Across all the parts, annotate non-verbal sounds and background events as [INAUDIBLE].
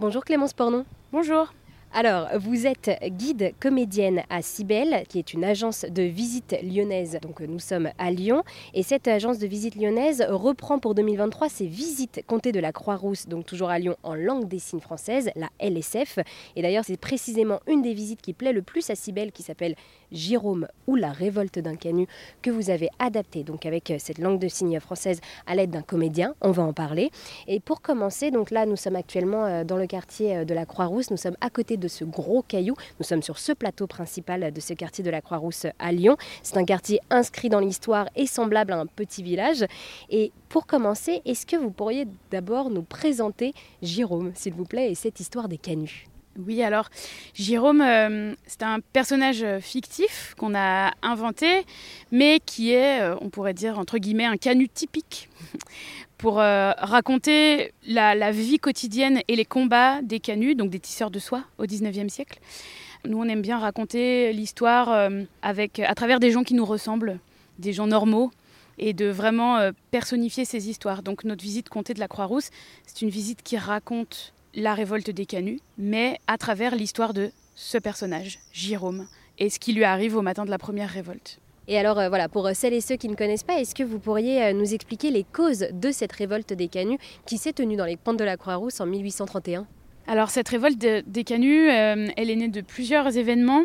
Bonjour Clémence Pornon. Bonjour. Alors, vous êtes guide comédienne à Cybelle, qui est une agence de visite lyonnaise. Donc, nous sommes à Lyon. Et cette agence de visite lyonnaise reprend pour 2023 ses visites comptées de la Croix-Rousse, donc toujours à Lyon en langue des signes française, la LSF. Et d'ailleurs, c'est précisément une des visites qui plaît le plus à Cybelle, qui s'appelle Jérôme ou la révolte d'un canut, que vous avez adapté donc avec cette langue de signes française à l'aide d'un comédien. On va en parler. Et pour commencer, donc là, nous sommes actuellement euh, dans le quartier euh, de la Croix-Rousse. Nous sommes à côté de ce gros caillou. Nous sommes sur ce plateau principal de ce quartier de la Croix-Rousse à Lyon. C'est un quartier inscrit dans l'histoire et semblable à un petit village. Et pour commencer, est-ce que vous pourriez d'abord nous présenter Jérôme, s'il vous plaît, et cette histoire des canuts oui, alors Jérôme, euh, c'est un personnage fictif qu'on a inventé, mais qui est, euh, on pourrait dire, entre guillemets, un canut typique [LAUGHS] pour euh, raconter la, vie quotidienne et les combats des canuts, donc des tisseurs de soie au 19e siècle. Nous, on aime bien raconter l'histoire euh, à travers des gens qui nous ressemblent, des gens normaux, et de vraiment euh, personnifier ces histoires. Donc notre visite comptée de la Croix-Rousse, c'est une visite qui raconte la révolte des canuts, mais à travers l'histoire de ce personnage, Jérôme, et ce qui lui arrive au matin de la première révolte. Et alors euh, voilà, pour euh, celles et ceux qui ne connaissent pas, est-ce que vous pourriez euh, nous expliquer les causes de cette révolte des canuts qui s'est tenue dans les pentes de la Croix-Rousse en 1831 Alors cette révolte des canuts, elle est née de plusieurs événements.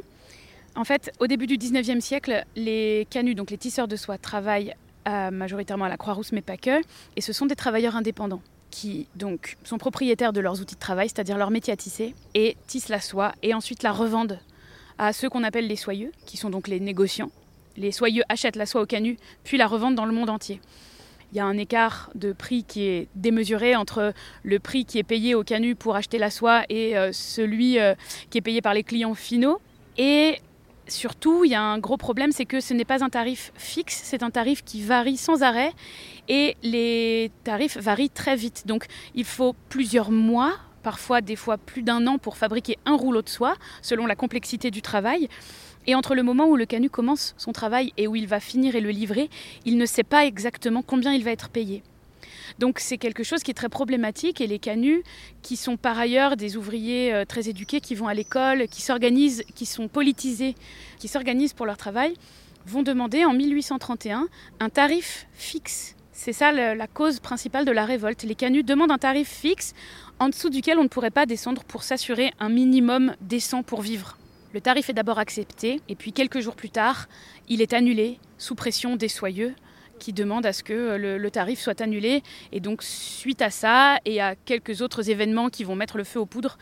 En fait, au début du 19e siècle, les canuts, donc les tisseurs de soie, travaillent majoritairement à la Croix-Rousse, mais pas que, et ce sont des travailleurs indépendants qui donc sont propriétaires de leurs outils de travail, c'est-à-dire leur métier à tisser, et tissent la soie et ensuite la revendent à ceux qu'on appelle les soyeux, qui sont donc les négociants, les soyeux achètent la soie au canut, puis la revendent dans le monde entier. Il y a un écart de prix qui est démesuré entre le prix qui est payé au canut pour acheter la soie et euh, celui euh, qui est payé par les clients finaux. Surtout, il y a un gros problème, c'est que ce n'est pas un tarif fixe, c'est un tarif qui varie sans arrêt et les tarifs varient très vite. Donc il faut plusieurs mois parfois des fois plus d'un an pour fabriquer un rouleau de soie, selon la complexité du travail. Et entre le moment où le canut commence son travail et où il va finir et le livrer, il ne sait pas exactement combien il va être payé. Donc c'est quelque chose qui est très problématique et les canuts, qui sont par ailleurs des ouvriers euh, très éduqués, qui vont à l'école, qui s'organisent, qui sont politisés, qui s'organisent pour leur travail, vont demander en 1831 un tarif fixe. C'est ça la cause principale de la révolte. Les canuts demandent un tarif fixe en dessous duquel on ne pourrait pas descendre pour s'assurer un minimum décent pour vivre. Le tarif est d'abord accepté, et puis quelques jours plus tard, il est annulé sous pression des soyeux qui demandent à ce que le, tarif soit annulé. Et donc, suite à ça et à quelques autres événements qui vont mettre le feu aux poudres,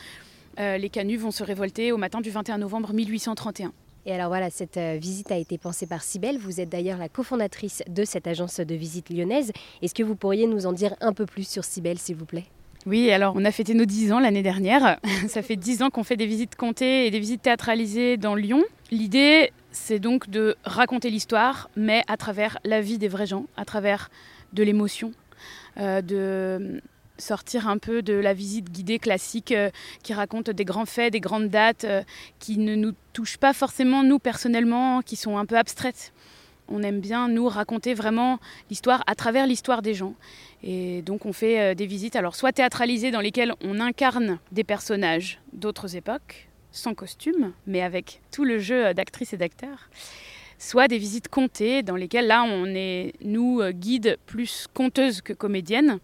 euh, les canuts vont se révolter au matin du 21 novembre 1831. Et alors voilà, cette euh, visite a été pensée par Cybelle. Vous êtes d'ailleurs la cofondatrice de cette agence de visite lyonnaise. Est-ce que vous pourriez nous en dire un peu plus sur Cybelle, s'il vous plaît? Oui, alors on a fêté nos 10 ans l'année dernière. [LAUGHS] Ça fait 10 ans qu'on fait des visites comptées et des visites théâtralisées dans Lyon. L'idée, c'est donc de raconter l'histoire, mais à travers la vie des vrais gens, à travers de l'émotion, euh, de sortir un peu de la visite guidée classique euh, qui raconte des grands faits, des grandes dates euh, qui ne nous touchent pas forcément nous personnellement, qui sont un peu abstraites. On aime bien nous raconter vraiment l'histoire à travers l'histoire des gens. Et donc on fait des visites, alors soit théâtralisées dans lesquelles on incarne des personnages d'autres époques, sans costume, mais avec tout le jeu d'actrices et d'acteurs, soit des visites comptées dans lesquelles là on est, nous, euh, guides plus conteuses que comédiennes,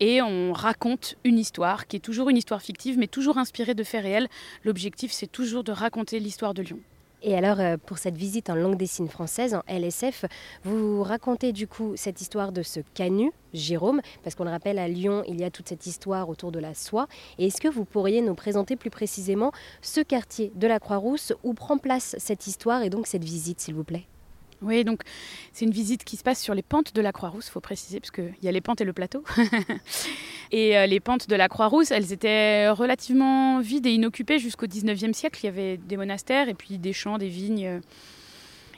et on raconte une histoire qui est toujours une histoire fictive, mais toujours inspirée de faits réels. L'objectif c'est toujours de raconter l'histoire de Lyon. Et alors, euh, pour cette visite en langue des signes française, en LSF, vous racontez du coup cette histoire de ce canut, Jérôme, parce qu'on le rappelle, à Lyon, il y a toute cette histoire autour de la soie. Et est-ce que vous pourriez nous présenter plus précisément ce quartier de la Croix-Rousse où prend place cette histoire et donc cette visite, s'il vous plaît? Oui, donc c'est une visite qui se passe sur les pentes de la Croix-Rousse, il faut préciser, parce qu'il y a les pentes et le plateau. [LAUGHS] et euh, les pentes de la Croix-Rousse, elles étaient relativement vides et inoccupées jusqu'au 19e siècle. Il y avait des monastères et puis des champs, des vignes.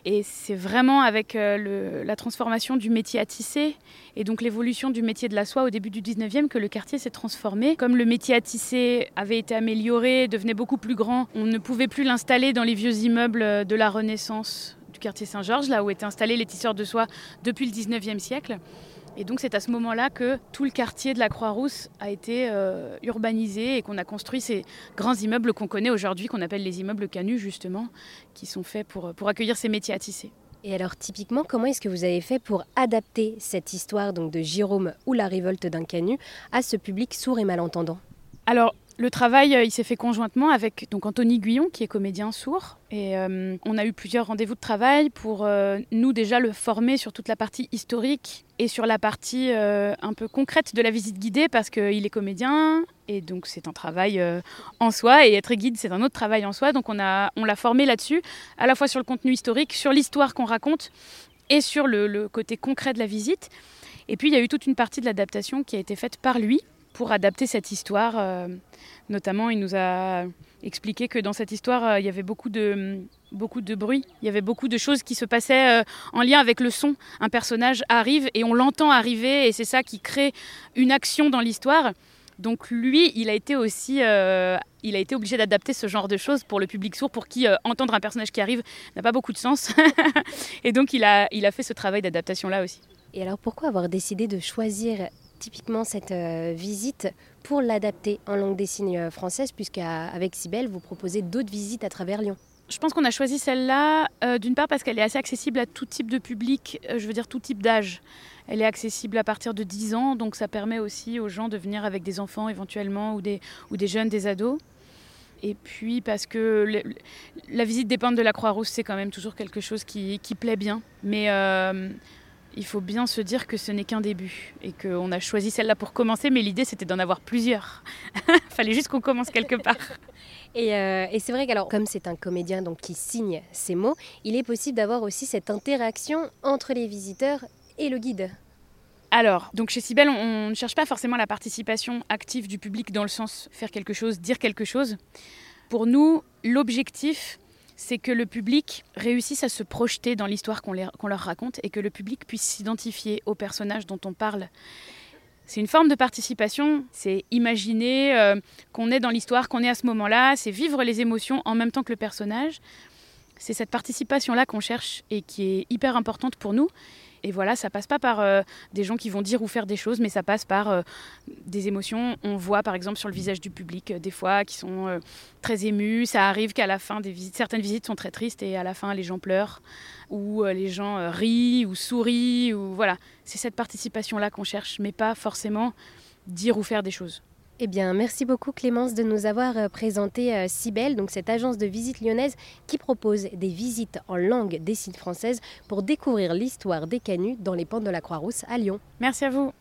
Et c'est vraiment avec euh, la transformation du métier à tisser et donc l'évolution du métier de la soie au début du 19e que le quartier s'est transformé. Comme le métier à tisser avait été amélioré, devenait beaucoup plus grand, on ne pouvait plus l'installer dans les vieux immeubles de la Renaissance du quartier Saint-Georges, là où étaient installés les tisseurs de soie depuis le 19e siècle. Et donc c'est à ce moment-là que tout le quartier de la Croix-Rousse a été euh, urbanisé et qu'on a construit ces grands immeubles qu'on connaît aujourd'hui, qu'on appelle les immeubles canus justement, qui sont faits pour, pour accueillir ces métiers à tisser. Et alors typiquement, comment est-ce que vous avez fait pour adapter cette histoire donc de Jérôme ou la révolte d'un canut à ce public sourd et malentendant? Alors le travail, euh, il s'est fait conjointement avec donc Anthony Guyon, qui est comédien sourd. Et euh, on a eu plusieurs rendez-vous de travail pour euh, nous déjà le former sur toute la partie historique et sur la partie un peu concrète de la visite guidée, parce qu'il est comédien et donc c'est un travail en soi. Et être guide, c'est un autre travail en soi. Donc on, a, on l'a formé là-dessus, à la fois sur le contenu historique, sur l'histoire qu'on raconte et sur le côté concret de la visite. Et puis il y a eu toute une partie de l'adaptation qui a été faite par lui pour adapter cette histoire. Euh, notamment, il nous a expliqué que dans cette histoire, euh, il y avait beaucoup de, beaucoup de bruit, il y avait beaucoup de choses qui se passaient euh, en lien avec le son. Un personnage arrive et on l'entend arriver et c'est ça qui crée une action dans l'histoire. Donc lui, il a été aussi, il a été obligé d'adapter ce genre de choses pour le public sourd, pour qui entendre un personnage qui arrive n'a pas beaucoup de sens. [LAUGHS] et donc il a, il a fait ce travail d'adaptation là aussi. Et alors pourquoi avoir décidé de choisir typiquement cette euh, visite pour l'adapter en langue des signes euh, française, puisqu'avec Sibelle, vous proposez d'autres visites à travers Lyon je pense qu'on a choisi celle-là, euh, d'une part parce qu'elle est assez accessible à tout type de public, je veux dire tout type d'âge. Elle est accessible à partir de 10 ans, donc ça permet aussi aux gens de venir avec des enfants éventuellement, ou des, ou des jeunes, des ados. Et puis parce que la visite des pentes de la Croix-Rousse, c'est quand même toujours quelque chose qui, qui plaît bien. Mais il faut bien se dire que ce n'est qu'un début et qu'on a choisi celle-là pour commencer, mais l'idée c'était d'en avoir plusieurs. [LAUGHS] Fallait juste qu'on commence quelque part. [LAUGHS] Euh, et, c'est vrai qu'alors, comme c'est un comédien donc qui signe ses mots, il est possible d'avoir aussi cette interaction entre les visiteurs et le guide. Alors, donc chez Cybelle, on ne cherche pas forcément la participation active du public dans le sens faire quelque chose, dire quelque chose. Pour nous, l'objectif, c'est que le public réussisse à se projeter dans l'histoire qu'on leur raconte et que le public puisse s'identifier au personnage dont on parle. C'est une forme de participation, c'est imaginer euh, qu'on est dans l'histoire, qu'on est à ce moment-là, c'est vivre les émotions en même temps que le personnage. C'est cette participation-là qu'on cherche et qui est hyper importante pour nous. Et voilà, ça passe pas par euh, des gens qui vont dire ou faire des choses, mais ça passe par euh, des émotions. On voit par exemple sur le visage du public euh, des fois qui sont très émus. Ça arrive qu'à la fin certaines visites sont très tristes et à la fin les gens pleurent ou les gens rient ou sourient ou voilà. C'est cette participation là qu'on cherche, mais pas forcément dire ou faire des choses. Eh bien, merci beaucoup Clémence de nous avoir euh, présenté Cybelle, euh, donc cette agence de visite lyonnaise qui propose des visites en langue des signes françaises pour découvrir l'histoire des canuts dans les pentes de la Croix-Rousse à Lyon. Merci à vous.